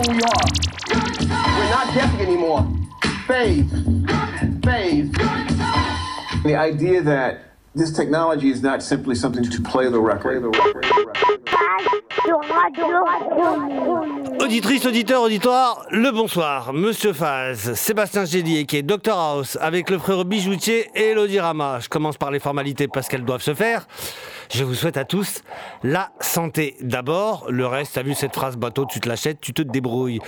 who we are. We're not guessing anymore. Phase. Phase. The idea that this technology is not simply something to play the record. Play the record. Auditrice, auditeur, auditoire, le bonsoir. Monsieur Faz, Sébastien Gélier qui est Dr House avec le frère bijoutier et Elodie Rama. Je commence par les formalités parce qu'elles doivent se faire. Je vous souhaite à tous la santé d'abord. Le reste, t'as vu cette phrase bateau, tu te l'achètes, tu te débrouilles.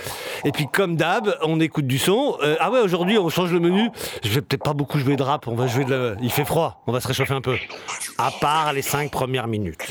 Et puis comme d'hab, on écoute du son. Euh, ah ouais, aujourd'hui on change le menu. Je vais peut-être pas beaucoup jouer de rap, on va jouer de la... Il fait froid, on va se réchauffer un peu. À part les cinq premières minutes.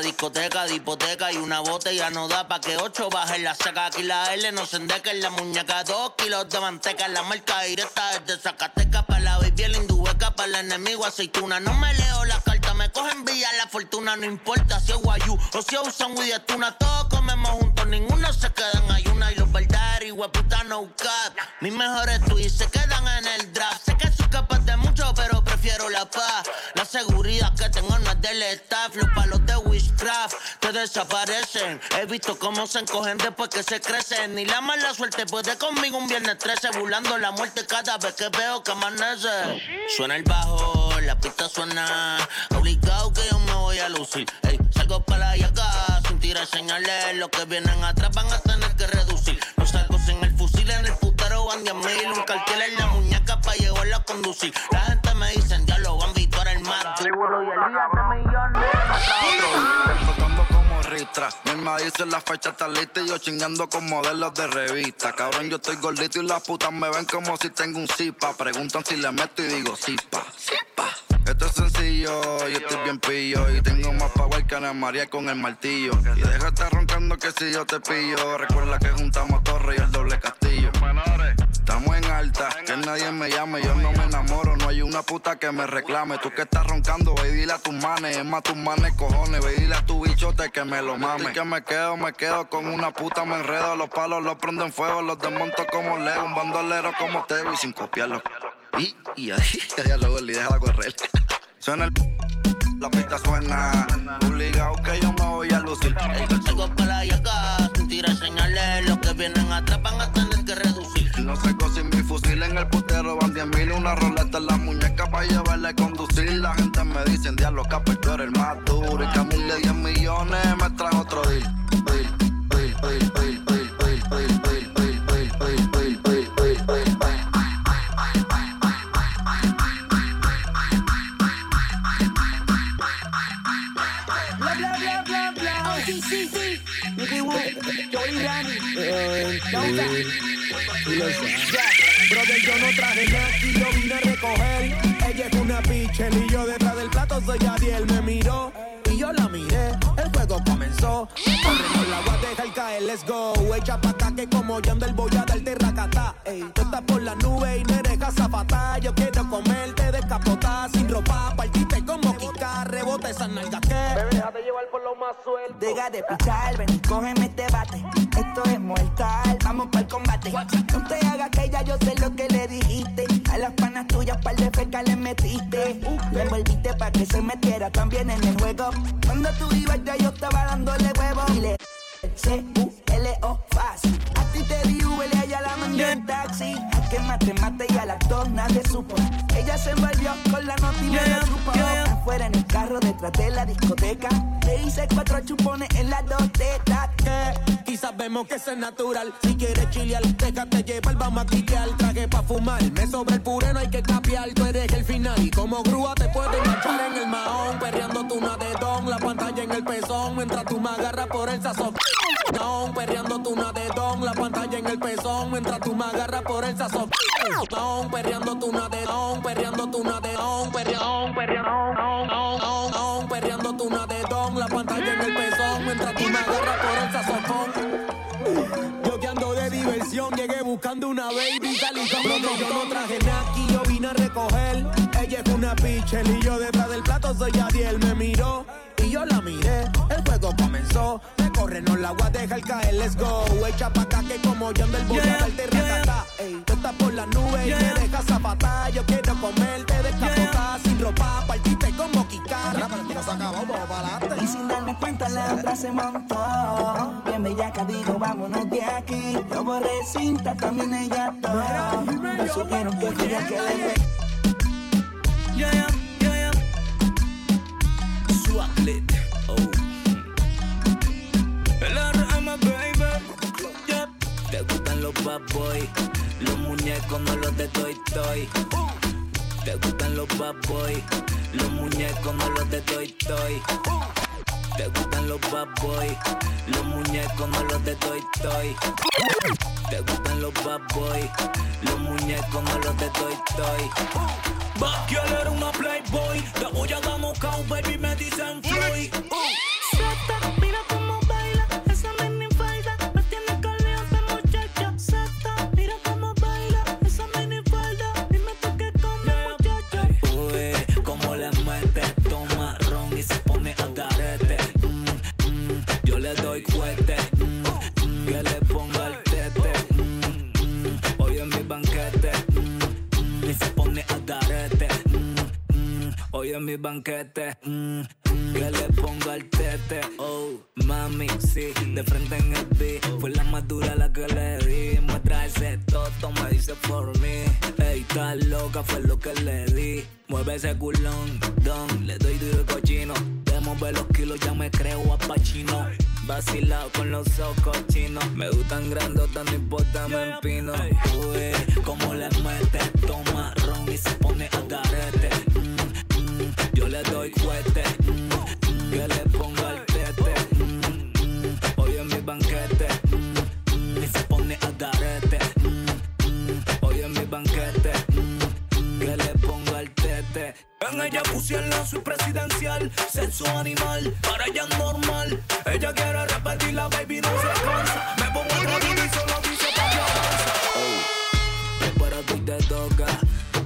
discoteca, hipoteca y una botella no da pa' que ocho bajen la saca. Aquí la L no se endeca en la muñeca, dos kilos de manteca. La marca directa de Zacatecas para la baby, la para el enemigo aceituna. No me leo la carta me cogen vía la fortuna. No importa si es guayú o si es un sándwich de Todos comemos juntos, ninguno se queda en ayuna. Y los verdaderos y no cap. Mis mejores tweets se quedan en el draft la paz. La seguridad que tengo en es del staff. Los palos de Witchcraft te desaparecen. He visto cómo se encogen después que se crecen. Ni la mala suerte puede conmigo un viernes 13. Burlando la muerte cada vez que veo que amanece. Suena el bajo, la pista suena. Obligado que yo me voy a lucir. Ey, salgo para allá acá Tira señales. Los que vienen atrás van a tener que reducir. Los sacos en el fusil, en el putero van de mil. Un cartel en la muñeca pa' llevarlo a conducir. La gente me dice, ya lo van a el mar. y el día de millones. como ristra. Mi alma dice la fecha está lista y yo chingando con modelos de revista. Cabrón, yo estoy gordito y las putas me ven como si tengo un zipa. Preguntan si le meto y digo zipa, zipa. Esto es sencillo, yo estoy bien pillo y tengo más power que Ana María con el martillo. Y deja estar roncando que si yo te pillo, recuerda que juntamos torre y el doble castillo. Estamos en alta, que nadie me llame, yo no me enamoro, no hay una puta que me reclame. Tú que estás roncando, ve dile a tus manes, es más tus manes cojones, ve dile a tu bichote que me lo mame. que me quedo, me quedo con una puta, me enredo, los palos los prendo en fuego, los desmonto como Leo, un bandolero como te y sin copiarlo. Y, y ahí, ya luego el líder va a correr. Suena el... La pista suena, obligado que yo me voy a lucir. El tengo para allá sin tira señales, los que vienen atrás van a tener que reducir. No sé sin mi fusil en el putero, van 10 mil, una roleta en la muñeca para llevarle a conducir. La gente me dice, diablo, capa, tú eres el más duro. Y mí le 10 millones me trae otro día. Brother, yo no traje nada y yo vine a recoger. Ella es una pichel y yo detrás del plato soy Adiel. Me miró y yo la miré. El juego comenzó. Con la agua, deja let's go. Echa pa' acá que como ando el boya del terracata. Ey, tú estás por la nube y me eres cazapatá. Yo quiero comerte descapotar sin ropa. Partiste como Kika, rebote esa nalga que. Bebé, déjate llevar por lo más suelto. Deja de pichar, ven y cógeme este bate es mortal. Vamos para el combate. No te hagas que ya yo sé lo que le dijiste. A las panas tuyas, par el fecas le metiste. Me volviste para que se metiera también en el juego. Cuando tú ibas ya yo estaba dándole huevo. Y C-U-L-O fácil le allá la mandé en taxi. que mate, mate y al actor nadie supo. Ella se envolvió con la noticia y me Afuera en el carro, detrás de la discoteca. Le hice cuatro chupones en las dos tetas. Quizás vemos que eso es natural. Si quieres chile chilear, el lleva el que al Traje pa' fumar, me sobra el puré, no hay que tapiar. Tú eres el final y como grúa te puedes echar en el maón. Perreando de don la pantalla en el pezón. Mientras tú me agarras por el sazón. Perreando tu don la pantalla en el pezón mientras tú me agarras por el sazón. Don, perreando tu una de perreando tú una de don, perreando, perreando, perreando tú una la pantalla en el pezón mientras tú me agarras por el sazón. Yo que ando de diversión, llegué buscando una baby, y que Yo no traje yo vine a recoger. Ella es una pichel y yo detrás del plato soy Adiel. Me miró y yo la miré, el juego comenzó no la voy a dejar caer, let's go. Echa pa' acá que como yo ando el voy yeah, a darte yeah. Ey, tú estás por la nube yeah. y me dejas zapatar. Yo quiero comerte, De esta puta sin ropa, Partiste como quitar. La se vamos adelante. Y sin darme cuenta la otra se montó. Bien bellaca digo, vámonos de aquí. Yo borré cinta, también ella todo. Me supieron que quería que le... Yeah, yeah, boy. Los muñecos no los de Toy Toy. Te gustan los bad boy. Los muñecos no los de Toy Toy. Te gustan los bad boy. Los muñecos no los de Toy Toy. Te gustan los bad boy. Los muñecos no los de Toy Toy. girl era una playboy. te voy a dar baby, me dicen Floyd. en mi banquete. Mm, que le pongo al tete. Oh, mami, si de frente en el beat. Fue la más dura la que le di. muestra ese toto, me dice por mí. Ey, está loca, fue lo que le di. Mueve ese culón, don, le doy duro y cochino. De mover los kilos, ya me creo a Pachino. Vacilado con los ojos chinos. Me gustan grandotas, no importa, me empino. Uy, como le mete, toma ron y se pone a carete le doy cuete, que le ponga el tete. hoy en mi banquete, y se pone a darete. Hoy en mi banquete, que le ponga el tete. En ella pusieron su presidencial, sexo animal, para ella es normal. Ella quiere repetir la baby, no se cansa. Me pongo el día y solo dice para que avanza. Oh, pero tú te toca,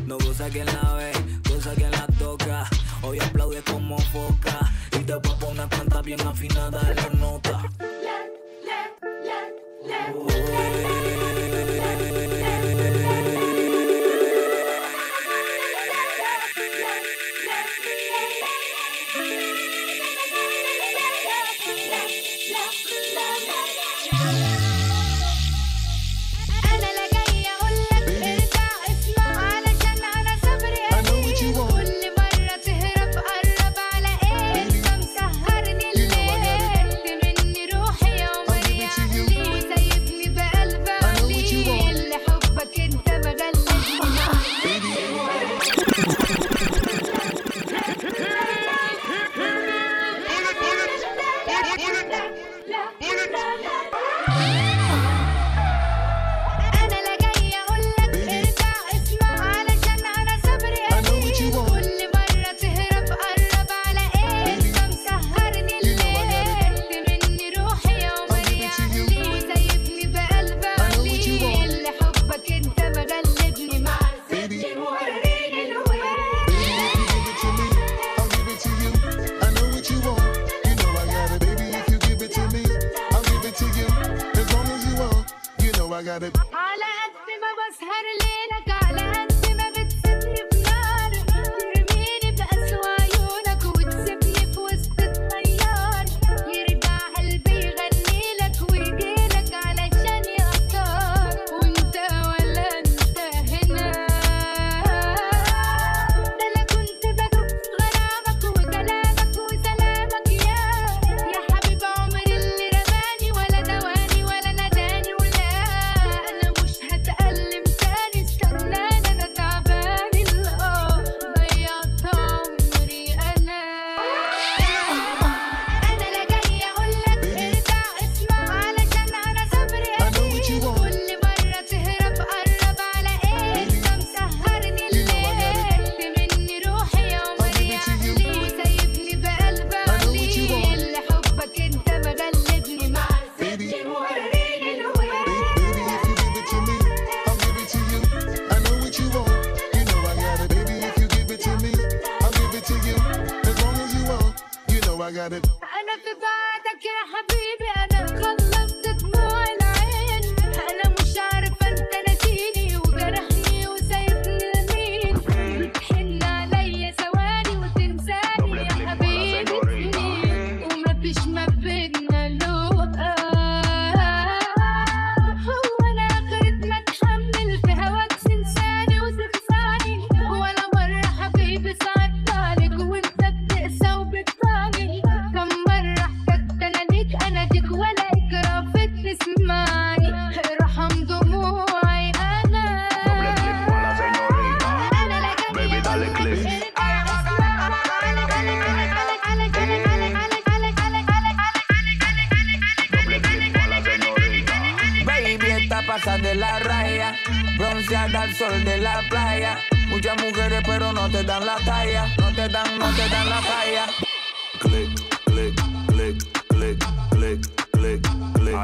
no cosa quien la ve, cosa quien la toca. Hoy aplaude como foca y te voy a poner canta bien afinada en la nota.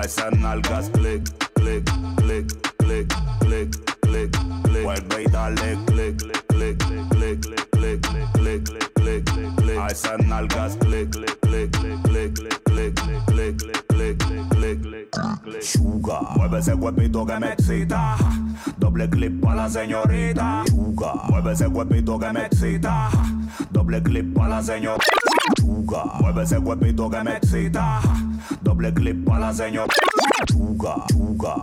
Pasan nalgas click, click, click, click, click, click, click. Vuelve y dale, click, click, click, click, click, click, click, click. A esas nalgas, click, click, click, click, click. Chuga, mueve ese cuerpito que me excita. Doble clip para la señorita. Chuga, mueve ese que Doble clip para la señorita. Chuga, mueve ese que me Doble clip para la señorita. Chuga, chuga,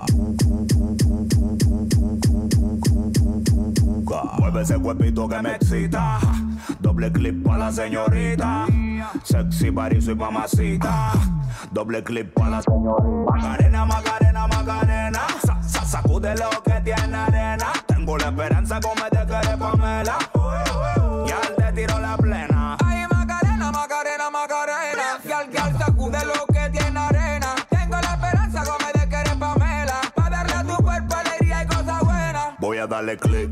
mueve ese que me Doble clip pa' la señorita. Sexy barizo y mamacita. doble clip pa' la señorita. Macarena, Macarena, Macarena. sacude lo que tiene arena. Tengo la esperanza como te querés, Pamela. Y al te tiro la plena. Ay, Macarena, Macarena, Macarena. Y al que al sacude lo que tiene arena. Tengo la esperanza como te querés, Pamela. Pa' darle a tu cuerpo alegría y cosas buenas. Voy a darle clip.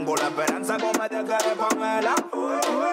Tengo la esperanza como te quedé, Pamela.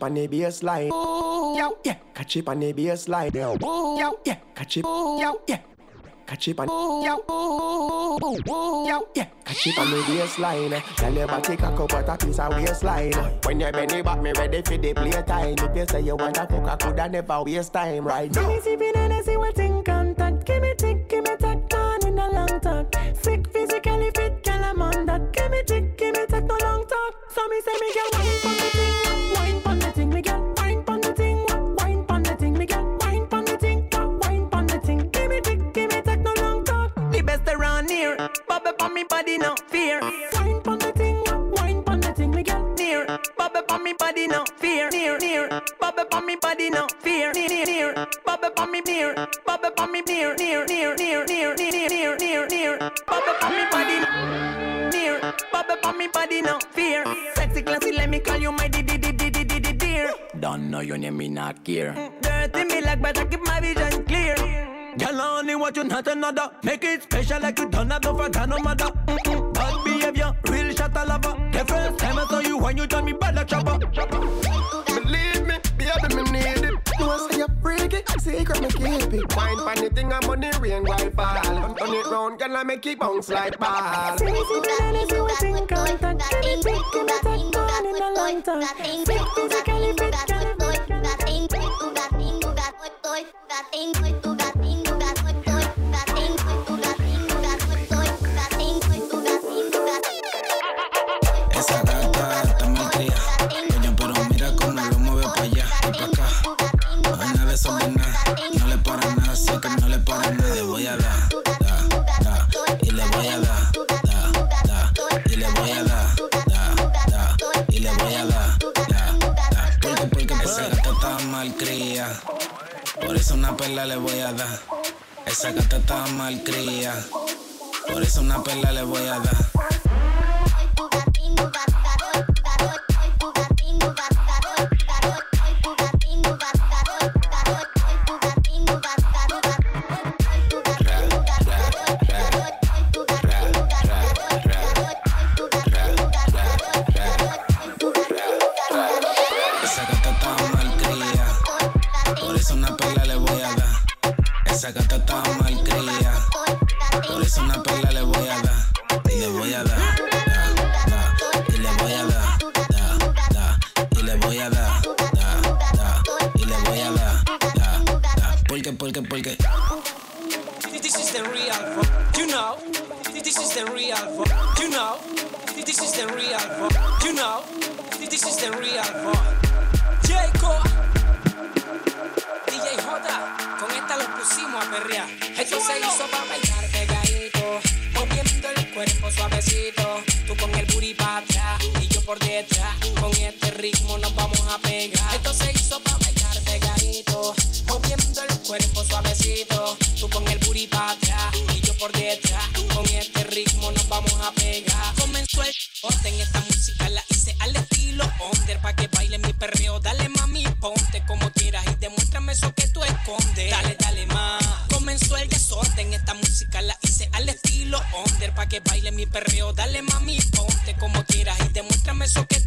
it on the baseline. Yo, yeah, catch it on the baseline. Yo, yeah, catch it. Yo, yeah. Catch it on yo, yeah. Catch it on the baseline. Tell your body cock up what a piece of waistline. When you bend it back, me ready for the playtime. If you say you want a fuck, I coulda never waste time, right? Now. Finish sipping and I see what's in contact. Give me tick, give me tack, done in a long talk. Sick physically fit, girl, I'm on that. Give me tick, give me tack, no long talk. So me say me get one for me. Bob on me body, no fear. Wine on the thing, wine on the thing, me get near. Bob on me body, no fear, near, near. Bob on me body, no fear, near, near, near. Bob on me near, bob on me near, near, near, near, near, near, near, near, near. Bob up on me body, near. Bob on me body, no fear. Sexy classy, let me call you my di di di di di. Don't know your name, me not care. dirty me like, keep my vision clear. Girl, I only want you, not another. Make it special like you done not for no mother. Bad behavior, real shot a lover. The first time I saw you, when you done me bad like chopper. Believe me, baby, me need it. No, I say you're freaky, secret me keep it. Wine pan the thing, I'm on the rain, white ball. Turn it round, girl, I make it bounce like ball. tôi gạt tình gạt tôi gạt tình gạt tôi gạt tình gạt tình gạt tôi gạt tình Esa gata está mal cría. Por eso una perla le voy a dar. Comenzó el orden, esta música la hice al estilo under. Pa' que baile mi perreo, dale mami, ponte como quieras y demuéstrame eso que tú escondes. Dale, dale más. Comenzó el desorden, esta música la hice al estilo under. Pa' que baile mi perreo, dale mami, ponte como quieras y demuéstrame eso que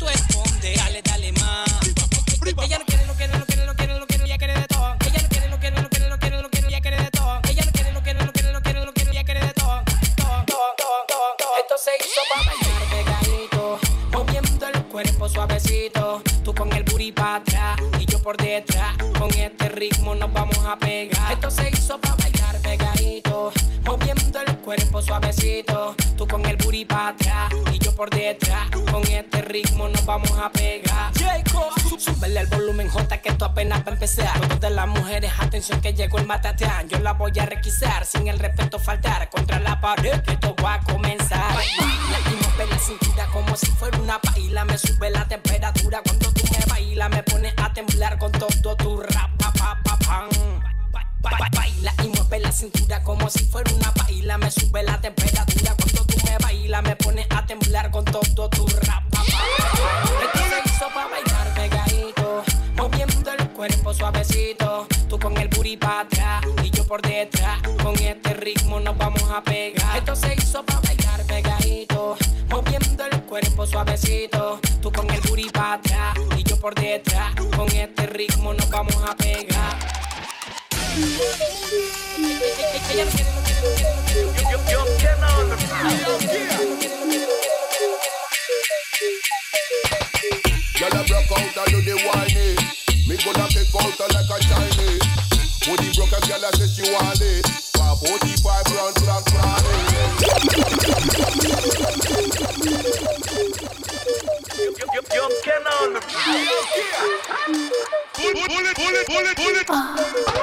que llegó el matateán, yo la voy a requisar sin el a Chinese. But the broke as girl says she want it. For 45 round to that planet. Yum, yum, yum, cannon. Bullet, bullet, bullet, bullet.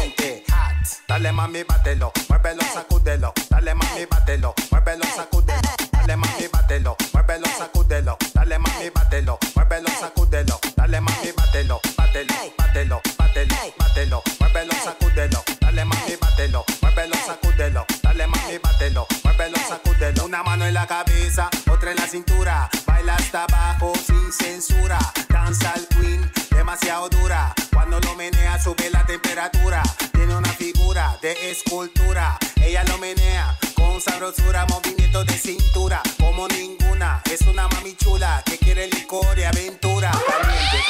Dale mami, bátelo, muévelo, sacúdelo. Dale mami, bátelo, muévelo, sacúdelo. Dale mami, bátelo, muévelo, sacúdelo. Dale mami, bátelo, muévelo, sacúdelo. Dale mami, bátelo, bátelo, bátelo, bátelo, bátelo, muévelo, sacúdelo. Dale mami, bátelo, muévelo, sacúdelo. Dale mami, bátelo, muévelo, sacúdelo. Una mano en la cabeza, otra en la cintura, baila hasta cultura. Ella lo menea con sabrosura, movimiento de cintura. Como ninguna, es una mami chula que quiere licor y aventura. Caliente,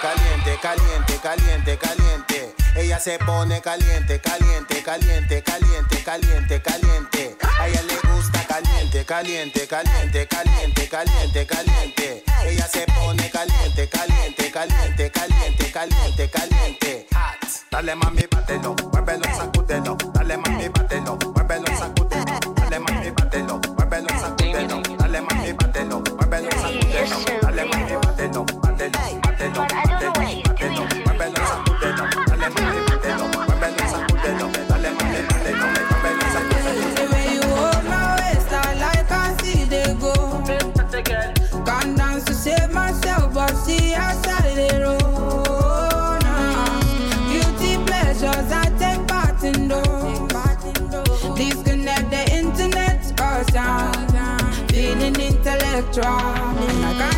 caliente, caliente, caliente, caliente, caliente. Ella se pone caliente, caliente, caliente, caliente, caliente, caliente. A ella le gusta caliente, caliente, caliente, caliente, caliente, caliente. Ella se pone caliente, caliente, caliente, caliente, caliente, caliente. Dale mami, bátelo, electronic. Like I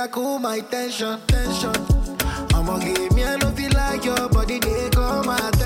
I cool my tension, tension. I'ma give me a love you like your body, they come at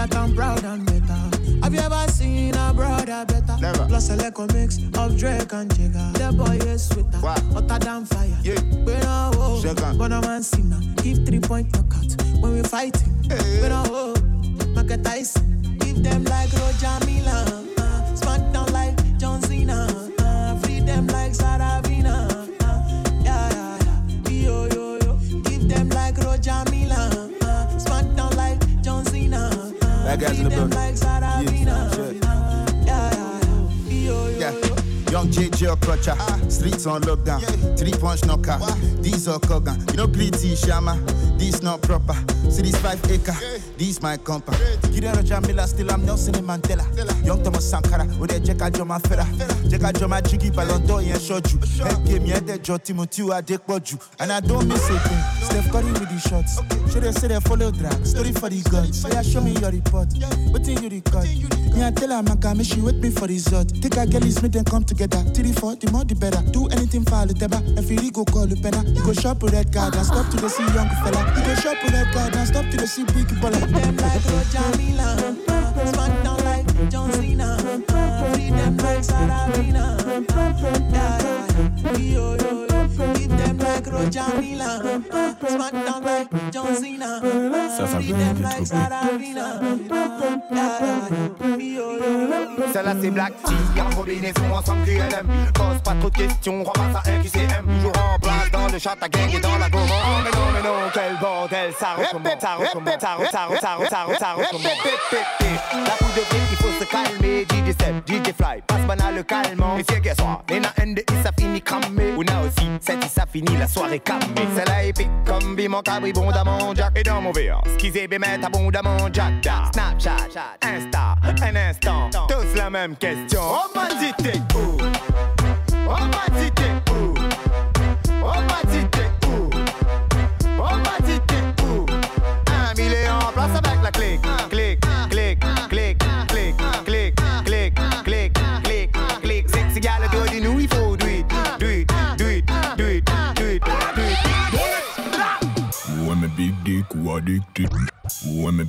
that I'm proud and better. Have you ever seen a brother better? Never. Plus a little mix of Drake and Jigga. That boy is sweeter, wow. hotter than fire. Yeah. We know, oh, Second. but I'm Give three point knockout when we fighting. Hey. We know, oh, Michael Tyson. Give them like Roger Milla. that guys in the building. yeah, yeah, yeah. Young JJ Okocha, streets on lockdown. Three punch knockout. These are Kogan. You know, pretty Shama. This not proper. See this five acre, this my compa. Gideon Roger Milla, still I'm Nelson and Mandela. Young Thomas Sankara, with a Jekka Joma Fera. Jekka Joma Jiggy Balondo, yeah, short you. Game, yeah, the Joe Timothy, I dick you. And I don't miss a thing. Steph Curry with the shots. Should they say they follow drag? Story for the gods. yeah, show me your report. What thing you record? Me, I tell her, man, can she wait me for result. Take a girlies, make them come together. Three, four, the more the better. Do anything for the And If you go call the penna, you go shop a red card and stop to the see young fella. You go shop with a card and stop to the sea brick ball. Them like Roger Milla, smack down like John Cena. Treat them like Sarah Vina. Yeah, yeah, yeah. Yo, yo, yo. Ça, ça Celle-là, c'est pas trop de questions, Toujours en place dans le chat, et dans la gomme. Oh, non, non, quel bordel, ça Ça ça La de DJ DJ Fly, le calmant. ça finit cramé. On a aussi, c'est ça finit la soirée mmh, mmh, calmée. Mmh. C'est la épique comme Bimon Cabri, bondamment Jack. Et dans mon verre, skizé bémet abondamment Jack. Snapchat, Insta, un instant. Tous la même question. Oh, bandité, oh. Oh, bandité, oh. Oh, bandité.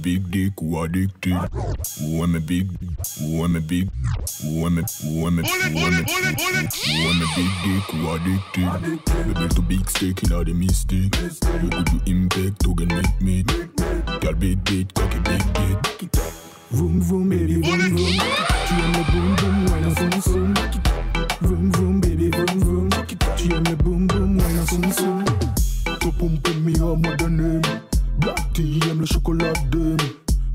big dick, who addicted. Who i a big, want i a big, want i want a, want I'm a, who a, who I'm a big dick, who addicted. Rebel to big stick, in all the mistake. You could do impact to get make me. Girl, big dick, cocky big dick. Vroom vroom, baby, vroom vroom. She on the boom boom, wine and zoom zoom. Vroom vroom, baby, vroom vroom. She on the boom boom, wine and zoom zoom. To pump me up, mother name. Black tea, I'm the chocolate dame.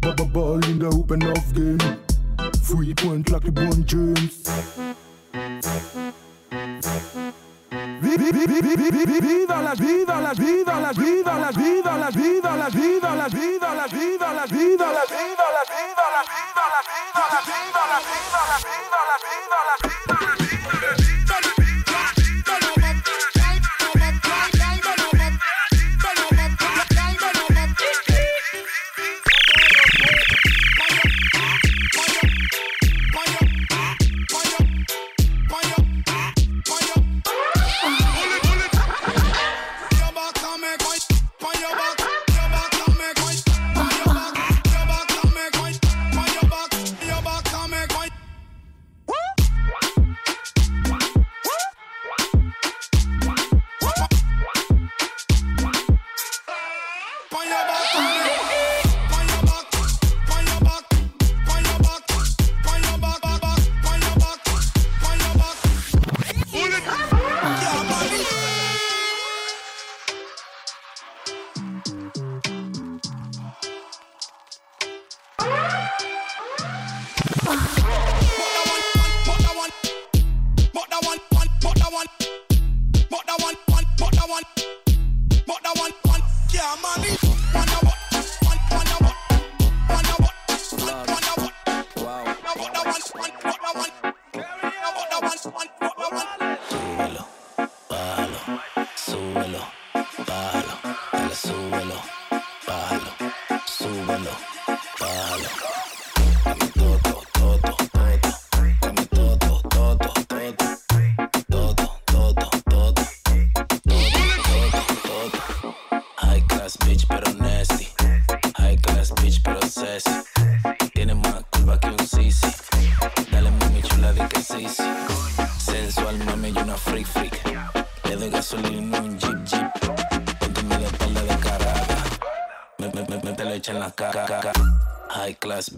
Baba ball in the open off game. Free point like the one James. Viva la viva la viva la viva la viva la viva la viva la viva la viva la viva la viva la viva la viva la viva la viva la viva la viva la viva la viva la viva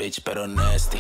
bitch, pero nasty.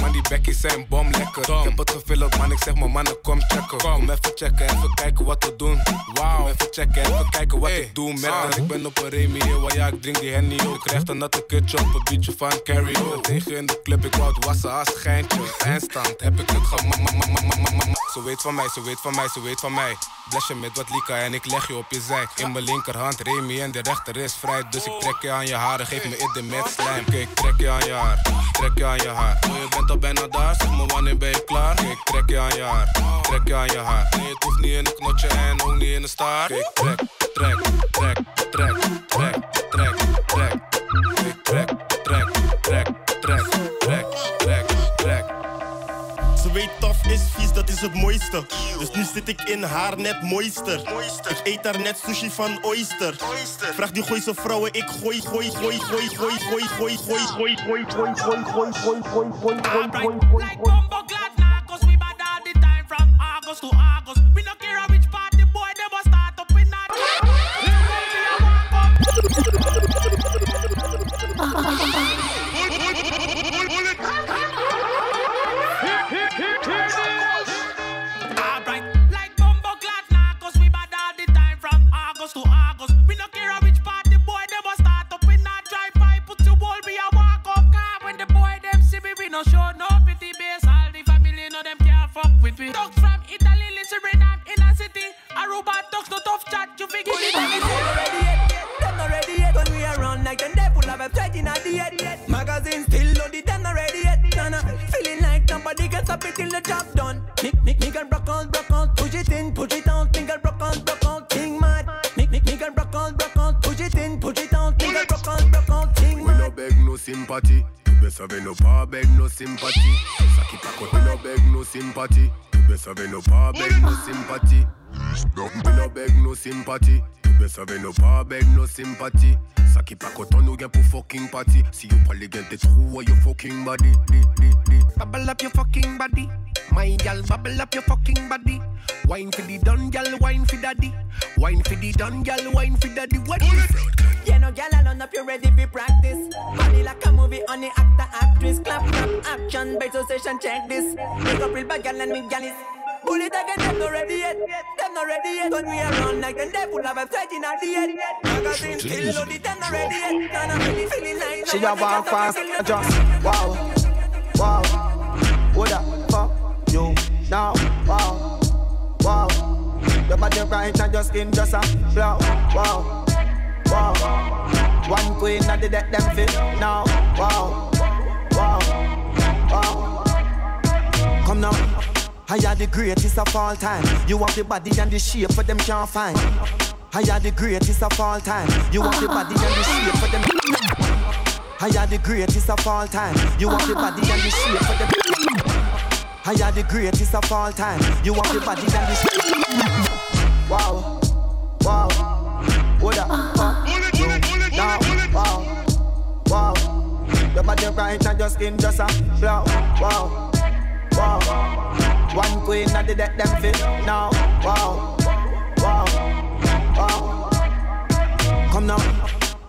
Man die Becky zijn bom lekker. Tom. Ik heb man. Ik zeg mijn mannen, kom checken. Kom, kom even checken, even kijken wat we doen. Wauw, even checken, even kijken wat hey. ik doe. met ah. ik ben op een remie. Eh, Waar ja, ik drink die henny ook. Ik krijg een natte kutje op een beetje van carry. ben oh. Tegen in de club, ik wou het wassen als geintje. Eindstand, heb ik het gehad. Ze weet van mij, ze weet van mij, ze weet van mij. Bless je met wat lika en ik leg je op je zij. In mijn linkerhand Remy en de rechter is vrij. Dus ik trek je aan je haren, geef me in de met slijm. Kijk, trek je aan je haar, trek je aan je haar. Oh, bent al bijna daar, zeg maar wanneer ben je klaar? Ik trek je aan je haar, trek je aan je haar. Nee, je hoeft niet in een knotje en ook niet in een staart. Ik trek, trek, trek, trek, trek, trek, trek. Ik trek, trek, trek, trek, trek, trek, trek. Ze weet is vies, dat is het mooiste. Dus nu zit ik in haar net mooister. Ik eet daar net sushi van oyster. Vraag die gooise vrouwen, ik gooi, gooi, gooi, gooi, gooi, gooi, gooi, gooi, gooi, gooi, gooi, gooi, gooi, gooi, gooi, gooi, gooi, gooi, gooi, August to August. We gooi, care which part the boy gooi, gooi, gooi, gooi, gooi August to August. We no care which part the boy them was start up in that drive by. Put your wall be a walk up car when the boy them see me. We no show no pity base. All the family know them can't fuck with me. Dogs from Italy, Suriname, in a city. Aruba dogs no tough chat. You figure it yet? Them not ready yet when we are run like them. They pull up a fight in a diet. Magazine still loaded. Them not ready yet. Feeling like nobody gets up until the job done. Nick, Nick, Nick and Brock all Brock. sympathy. You best have no power, beg no sympathy. Saki pack we no beg no sympathy. You best have no power, beg no sympathy. No, we no beg no sympathy. You best have no power, beg no sympathy. Sa ki pa koton nou gen pou fucking party. Si yo pali gen te trou a yo fokin body Bubble up your fucking body My gal bubble up your fucking body Wine for the done, gal, wine for daddy Wine for the done, gal, wine for daddy What is it? Yeah no gal alone up you ready for practice Money like a movie on the actor actress Clap clap action, beto session check this Make up real bad gal and me gal is Pull it again, them not ready yet. Them not ready yet. Turn me around like them devil have a threat in a dead. Magazine still loaded, them not ready yet. And I'm really feeling like she a walk fast, just wow, wow. What the fuck you now? Wow, wow. Your body bright and your skin just a blow. Wow, wow. One queen at the deck, them fit now. Wow, wow, wow. Come now. I am the greatest of all time. You have the body and the shape for them can't find. I am the greatest of all time. You have the body and the shape for them. I am the greatest of all time. You have the body and the shape for them. I am the greatest of all time. You have the body and the shape. Wow, wow, what a uh, now, wow, wow. Your body right now just in just a glow. Wow, wow. One queen I did that them fit now. Wow, wow, wow. Come now.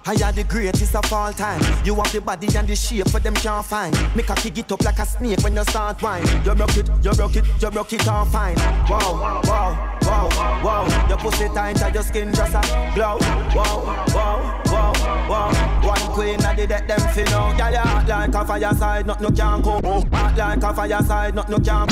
I am the greatest of all time. You want the body and the shape for them can't find. Make a kick it up like a snake when you start whine. You broke it, you broke it, you broke it all fine. Wow, wow. Wow, wow, your pussy tight and your skin just a glow. Wow, wow, wow, wow. One queen and the dead them feel know. Girl, you hot like a fire side, nothing no can go. Hot like a fire side, nothing no can.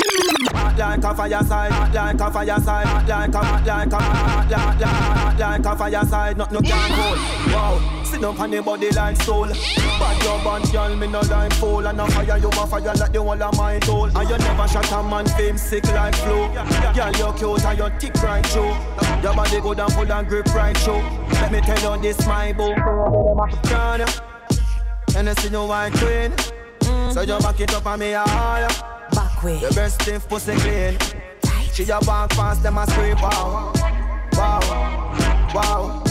Hot like a fire side, hot like a fire side, hot like a hot like a hot like a like a fire side, nothing no can go. Wow. Sit down on your body like soul. Bad your band, girl, me no like fool. And I fire you, a fire like the whole of my toll. And you never shot a man fame sick like flow. Girl, you cute and you tick right through. Your body good and full and grip right through. Let me tell you this, my boo. Can And I see you white queen. Mm. So you back it up on me, I ah, ah, Back way. The best stiff pussy clean. She a walk past them a scrape, wow, wow, wow.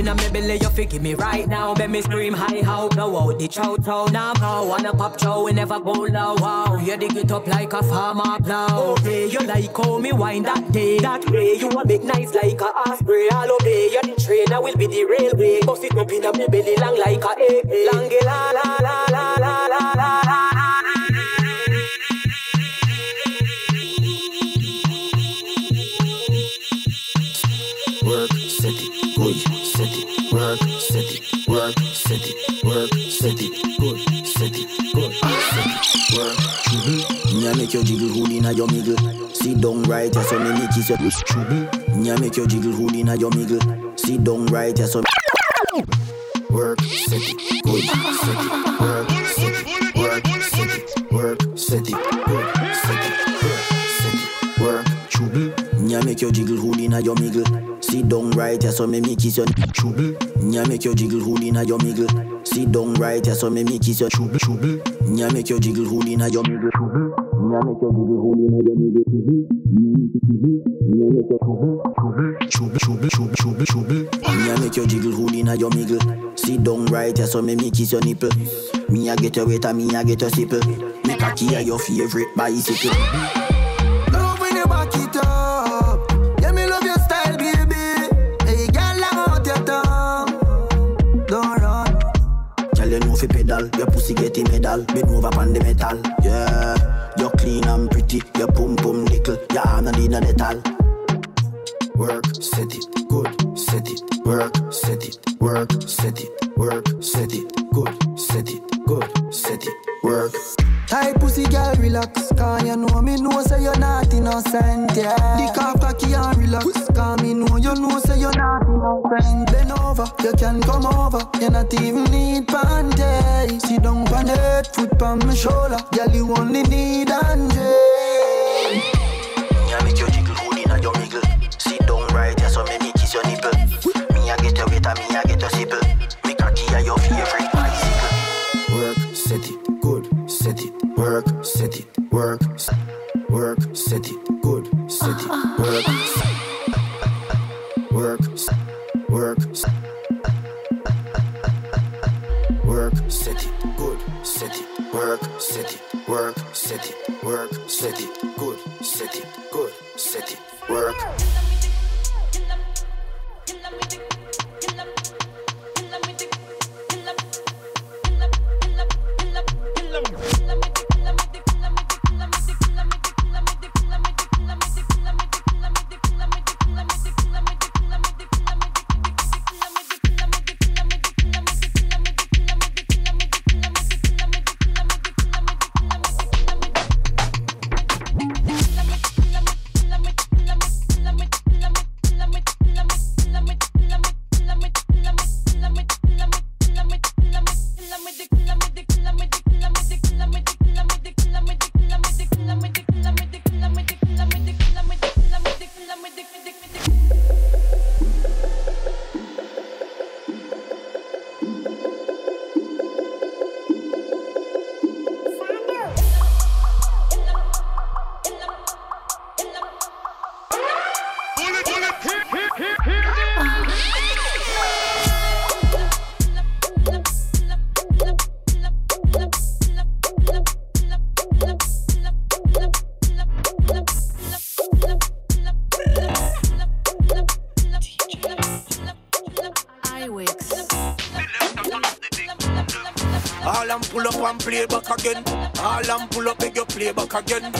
inna me belly, you fi give me right now. Make me scream high how blow out the chow chow. Now nah, wanna pop chow, we never go low. Wow, you dig it up like a farmer plow. Okay, you like how me wind that day, that way. You a make nice like a osprey. All day, you the train, I will be the railway. Bust it up inna me belly long like a egg. Long la la la la la la la la. set work, set it, good, set it, good, set work. Mm-hmm. Yeah, make your jiggle hold in your middle. Sit down right, yeah, so me make kiss your. Mm-hmm. Yeah, make your jiggle hold in your middle. Sit down right, yeah, so. Work, set it, good, set it, work, set it, work, set it, work, set it, good. Nya make your jiggle hole inna your middle. Sit down right here, so me me kiss your trouble. Nya make your jiggle hole inna your middle. Sit down right here, so me me kiss your trouble. Trouble. Nya make your jiggle hole inna your middle. Trouble. Nya make your jiggle hole inna your middle. Me Nya make your trouble. Trouble. Trouble. Trouble. Trouble. Trouble. Nya make your jiggle hole inna your middle. Sit down right here, so me me kiss your nipple. Me a get your wet me a get a sipple. Me cocky a your favorite bicycle. pedal. Your pussy getting medal. Bit move up on the metal. Yeah. You're clean and pretty. Your pum pum nickel. Your arm not in a metal. Work, set it, good, set it. Work, set it, work, set it, work, set it, good, set it, good, set it, work. Tight pussy girl, relax. Cause you know me know say you're not innocent, yeah. the off cocky and relax. Cause me know you know say you're not innocent. Bend over, you can come over. You not even need panties. Sit down on that foot on my shoulder. Girl, you only need Andre. work, set it, work, work, set it, good, set it, work, work, work, work, set it, good, set it, work, set it, work, set it, work, set it, good, set it, good, set it, work. again.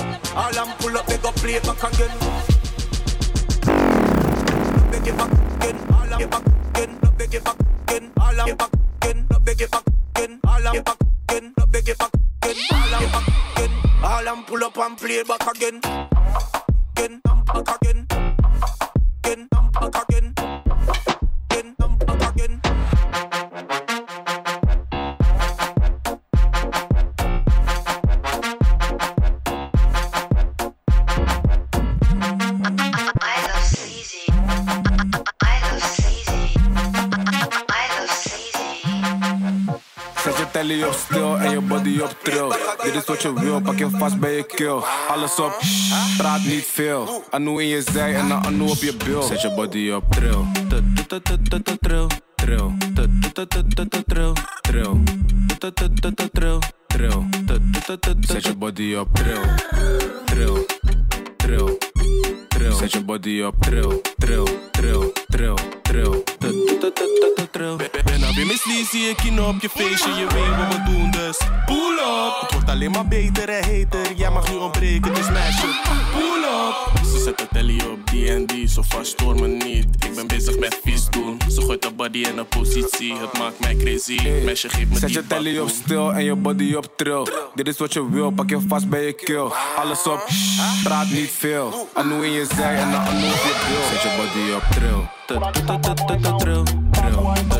je op stil en je body op trill. Dit is wat je wil, pak je vast bij je keel. Alles op, shh, praat niet veel. Anu in je zij en dan anu op je bil. Set je body op trill. Trill, trill, trill, trill, trill. Zet je body op trill, trill, trill. je body op trill, trill, trill, trill, trill. Je mijn zie ik je op je feestje, je weet wat we doen dus pull op, het wordt alleen maar beter en heter Jij mag nu ontbreken, dus meisje, Pull op Ze zet de telly op D&D, zo vast stoor me niet Ik ben bezig met vies doen, ze gooit de body in een positie Het maakt mij crazy, meisje geeft me Zet je telly op stil en je body op trill Dit is wat je wil, pak je vast bij je keel Alles op, praat niet veel Anoe in je zij en de anoe op je bril Zet je body op trill Trill, trill, trill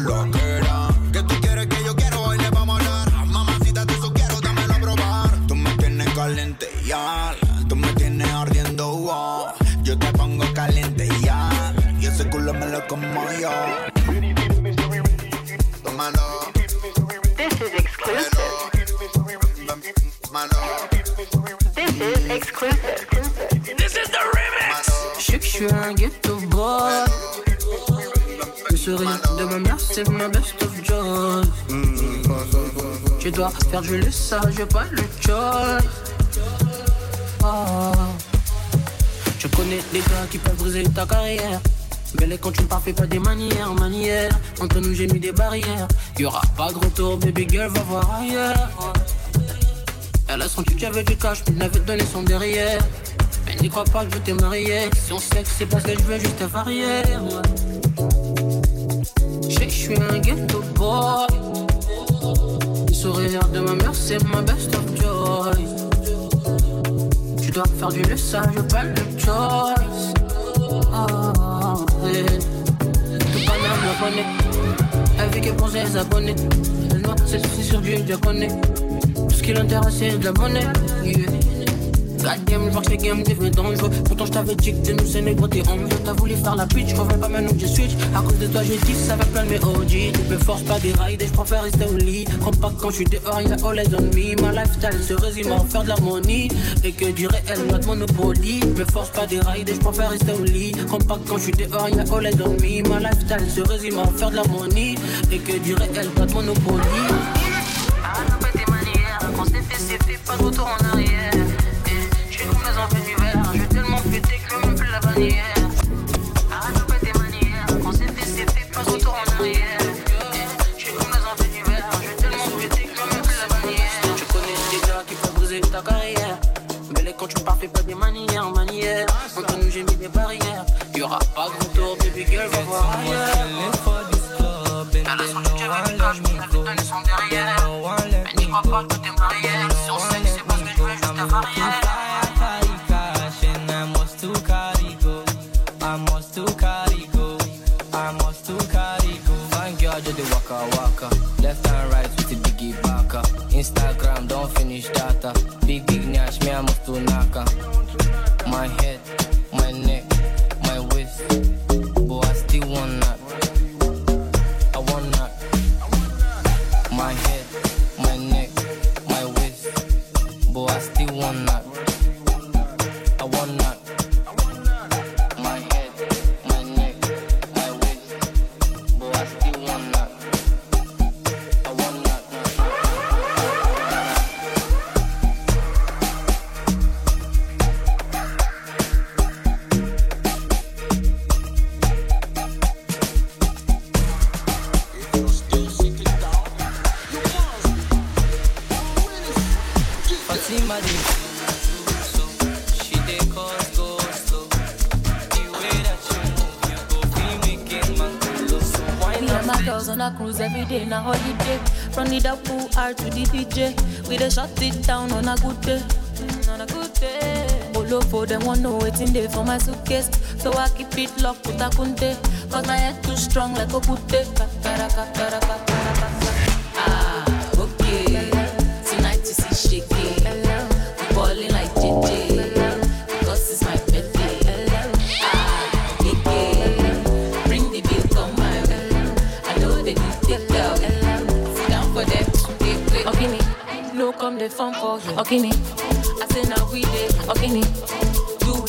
lo que era. Que tú quieres que yo quiero, hoy le vamos a hablar. Mamacita, te eso quiero, dámelo a probar. Tú me tienes caliente ya, tú me tienes ardiendo, Yo te pongo caliente ya, y ese culo me lo como yo. Tómalo. This is exclusive. This is exclusive. This is the remix. je suis un c'est best of joy. Mm. Tu dois faire du le sage, pas le choice. Je connais les gars qui peuvent briser ta carrière. Mais les quand tu ne parles pas des manières, manières. Entre nous, j'ai mis des barrières. aura pas de retour, baby girl, va voir ailleurs. Elle a senti que j'avais du cash, mais n'avait donné son derrière. Mais n'y crois pas que je t'ai marié. Si on sait que c'est que je veux juste te varier suis un ghetto boy. Le sourire de ma mère, c'est ma best of choice. Tu dois faire du laissage, pas de choice. Ah, pas eh. Tout banal, le connaît. Avec elle pense les abonnés. Elle noir c'est sur du japonais. Tout ce qui l'intéresse, c'est de la monnaie game, je vois que c'est game devient dangereux. Pourtant, je t'avais dit que de nous, c'est en t'es en T'as voulu faire la pitch, je reviens pas maintenant que je switch. À cause de toi, j'ai dit ça va plein de mes Tu me force pas des rails, et je préfère rester au lit. Compact pas quand je suis dehors, y'a all eyes on me. Ma lifestyle se résume à faire de l'harmonie et que du réel, notre monopoly. Me force pas des rails, et je préfère rester au lit. Compact pas quand je suis dehors, y'a all eyes on me. Ma lifestyle se résume à faire de l'harmonie et que du réel, notre monopoly. Ah pas de retour en manières. Arrête pas tes manières. On s'est fait, c'est fait, pas retour en arrière. Je suis comme dans un feu Je vais tellement péter que même plus la manière. Tu connais des gars qui font briser ta carrière. Mais les quand tu pars, fais pas des manières, manières. Entre nous, j'ai mis des barrières. Y'aura pas de retour, baby girl, va voir ailleurs. T'as l'assurance que tu cœur avec toi, je me lève donner son derrière. Mais n'y crois pas, tout est marié. Si on sait que c'est pas ce que je veux, je te varier. waka waka. Left and right with the biggie baka. Instagram don't finish data. Big big nash, me I move to naka. My head. my suitcase. So I keep it locked with a kunte. Cause my head too strong like a putte. Ah, okay. Tonight you see shaking. Falling like JJ. Because it's my birthday. Ah, okay. Bring the bill, come my way. I know they do take out. Sit down for them. Okini, no come the phone for you. Okini, I say now we did. Okay,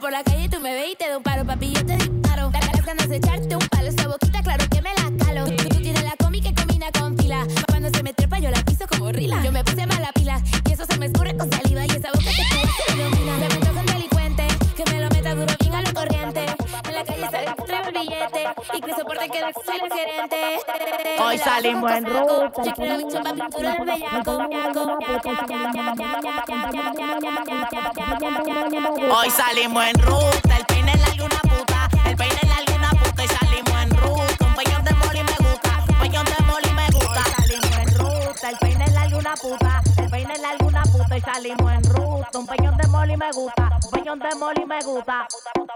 Por la calle tú me ves y te doy un paro, papi, yo te disparo. las ganas de echarte un palo, esa boquita, claro que me la calo. Tú, tú tienes la comi que combina con fila. Cuando se me trepa yo la piso como rila. Yo me puse mala pila y eso se me escurre con saliva. Chicles soporte que soy el gerente. Hoy salimos en ruta. Yo Chicles bicho pa' pintura el bellaco. Hoy salimos en ruta. El peine es luna puta. El peine es luna puta. Y salimos en ruta. Un peñón de moli me gusta. Un peñón de moli me gusta. Hoy Salimos en ruta. El peine una puta, el peine la alguna puta y salimos en ruta. Un peñón de moli me gusta, un peñón de moli me gusta.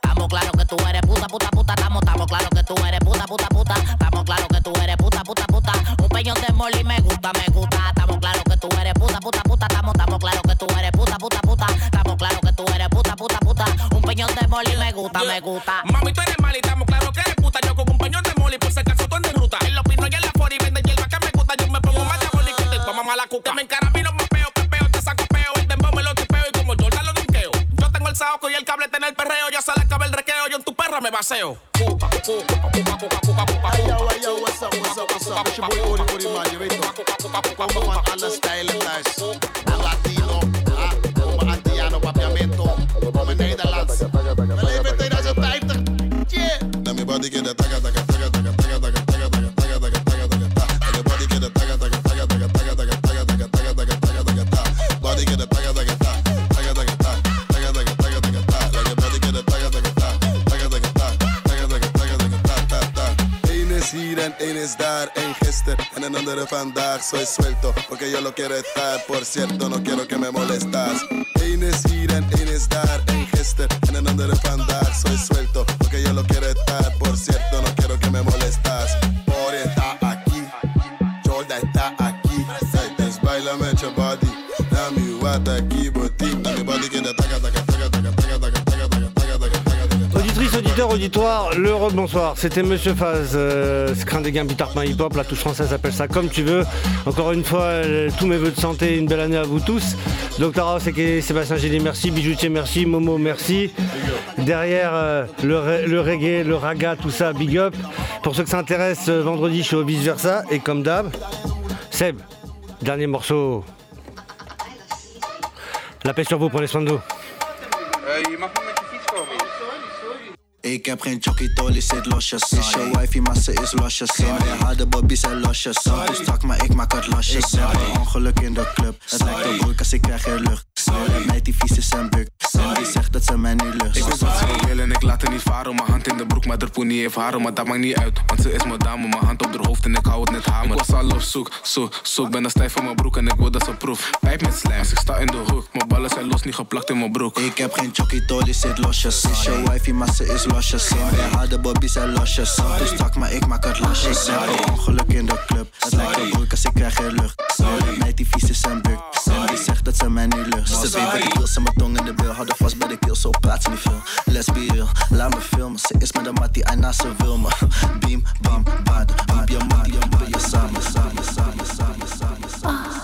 Estamos claro que tú eres puta, puta, puta. Estamos, estamos claro que tú eres puta, puta, puta. Estamos claro que tú eres puta, puta, puta. Un peñón de moli me gusta, me gusta. Estamos claro que tú eres puta, puta, puta. Estamos, estamos claro que tú eres puta, puta, puta. Estamos claro que tú eres puta, puta, puta. Un peñón de moli me gusta, me gusta. Mami, tú eres mal y estamos claro que eres puta. Yo como un peñón de moli por si acaso tú en ruta. mamá la cuca. me encarabino, mapeo, peo, te saco peo. El dembow me lo tipeo y como Jordan lo dinqueo. Yo tengo el saoco y el cable en el perreo. Ya se le acaba el requeo, yo en tu perra me baseo. Cuca, cuca, cuca, cuca, cuca, cuca. Hey, yo, hey, yo, what's up, what's up, what's up? It's your boy, Ori, Ori, man, you ain't know. Come on, all the style and nice. The Latino, ah, como Antiano, papiamento. Como Meneida Lance. Me le inventé, gracias, Taita. Yeah. Let me body get a taca, taca. en en en geste, en el donde vandaag. Soy suelto, porque yo lo quiero estar, por cierto, no quiero que me molestas. en en één en el donde vandaag. Soy suelto, porque yo lo quiero estar, por cierto, no quiero que me molestas. Por está aquí, Jorda está aquí, hey, body, dame mi aquí, auditoire, le bonsoir, c'était Monsieur Faz, euh, des gains, Bitarpin Hip Hop, la touche française appelle ça comme tu veux. Encore une fois, euh, tous mes voeux de santé, une belle année à vous tous. Docteur Ross, et Sébastien Gilly, merci, Bijoutier, merci, Momo, merci. Derrière euh, le, reggae, le raga, tout ça, big up. Pour ceux que ça intéresse, euh, vendredi je suis au vice versa et comme d'hab, Seb, dernier morceau. La paix sur vous, prenez soin de vous. Ik heb geen jockey, tolly zit losjes. Is je wifi, maar ze is losjes. Mijn harde bobby's zijn losjes. Sorry. stak, maar ik maak het losjes. Sorry. Ongeluk in de club. Het lijkt op broek als ik krijg geen lucht. Sorry. meid die vieze is En die zegt dat ze mij niet lust. Ik weet wat ze wil en ik laat haar niet varen. Mijn hand in de broek, maar de niet heeft haren. Maar dat maakt niet uit, want ze is mijn dame. Mijn hand op haar hoofd en ik hou het net hamer. Ik was al op zoek, zo, zo. ben een stijf van mijn broek en ik word dat ze proef. Pijp met slijm, ik sta in de hoek. Mijn ballen zijn los, niet geplakt in mijn broek. Ik heb geen chokkie, dolly zit losjes. Is je wifey, maar ze is losjes. De harde bobby zijn losjes. Dus strak, maar ik maak het losjes. Sorry. Ik ongeluk in de club. Het lijkt een als ik krijg geen lucht. Sorry. Meid die vieze is En die zegt dat ze mij niet lust. Survivor de beeld, zet mijn tong in de beeld. Hou de vast bij de keel, zo praat ze me, feel. Let's be real, Let me filmen. Ze is met de mat die hij naast ze wil, me. Beam, bam, baden. Roep je mat, die je samen, samen, samen, samen, samen, samen.